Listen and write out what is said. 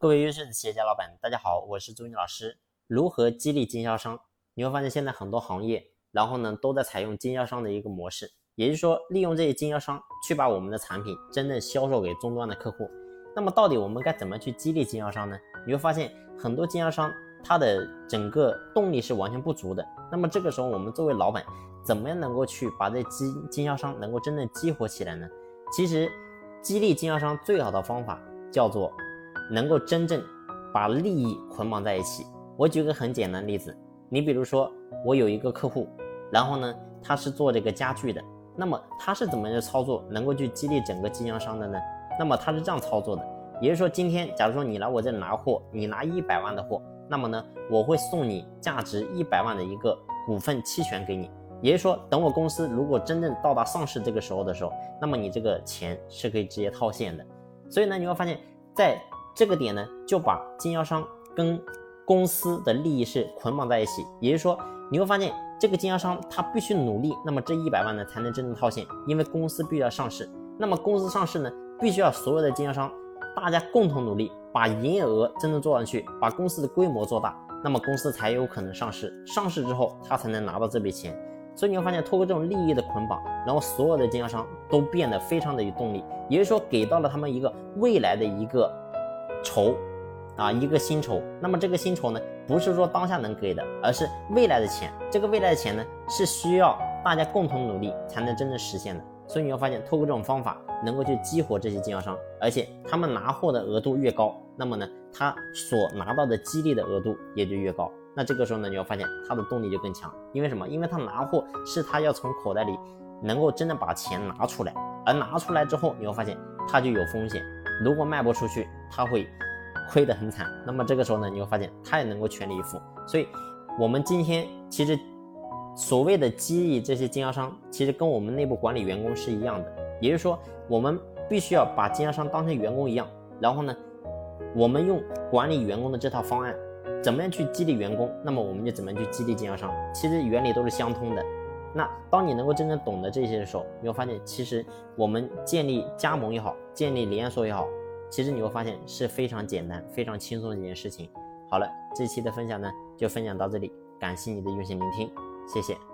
各位优秀的企业家老板，大家好，我是朱军老师。如何激励经销商？你会发现现在很多行业，然后呢都在采用经销商的一个模式，也就是说利用这些经销商去把我们的产品真正销售给终端的客户。那么到底我们该怎么去激励经销商呢？你会发现很多经销商他的整个动力是完全不足的。那么这个时候我们作为老板，怎么样能够去把这经经销商能够真正激活起来呢？其实激励经销商最好的方法叫做。能够真正把利益捆绑在一起。我举个很简单的例子，你比如说我有一个客户，然后呢他是做这个家具的，那么他是怎么样操作能够去激励整个经销商的呢？那么他是这样操作的，也就是说今天假如说你来我这里拿货，你拿一百万的货，那么呢我会送你价值一百万的一个股份期权给你，也就是说等我公司如果真正到达上市这个时候的时候，那么你这个钱是可以直接套现的。所以呢你会发现在这个点呢，就把经销商跟公司的利益是捆绑在一起，也就是说，你会发现这个经销商他必须努力，那么这一百万呢才能真正套现，因为公司必须要上市。那么公司上市呢，必须要所有的经销商大家共同努力，把营业额真正做上去，把公司的规模做大，那么公司才有可能上市。上市之后，他才能拿到这笔钱。所以你会发现，通过这种利益的捆绑，然后所有的经销商都变得非常的有动力，也就是说，给到了他们一个未来的一个。酬啊，一个薪酬。那么这个薪酬呢，不是说当下能给的，而是未来的钱。这个未来的钱呢，是需要大家共同努力才能真正实现的。所以你会发现，透过这种方法，能够去激活这些经销商，而且他们拿货的额度越高，那么呢，他所拿到的激励的额度也就越高。那这个时候呢，你会发现他的动力就更强。因为什么？因为他拿货是他要从口袋里能够真的把钱拿出来，而拿出来之后，你会发现他就有风险。如果卖不出去，他会亏得很惨。那么这个时候呢，你会发现他也能够全力以赴。所以，我们今天其实所谓的激励这些经销商，其实跟我们内部管理员工是一样的。也就是说，我们必须要把经销商当成员工一样。然后呢，我们用管理员工的这套方案，怎么样去激励员工，那么我们就怎么样去激励经销商。其实原理都是相通的。那当你能够真正懂得这些的时候，你会发现，其实我们建立加盟也好，建立连锁也好，其实你会发现是非常简单、非常轻松的一件事情。好了，这期的分享呢就分享到这里，感谢你的用心聆听，谢谢。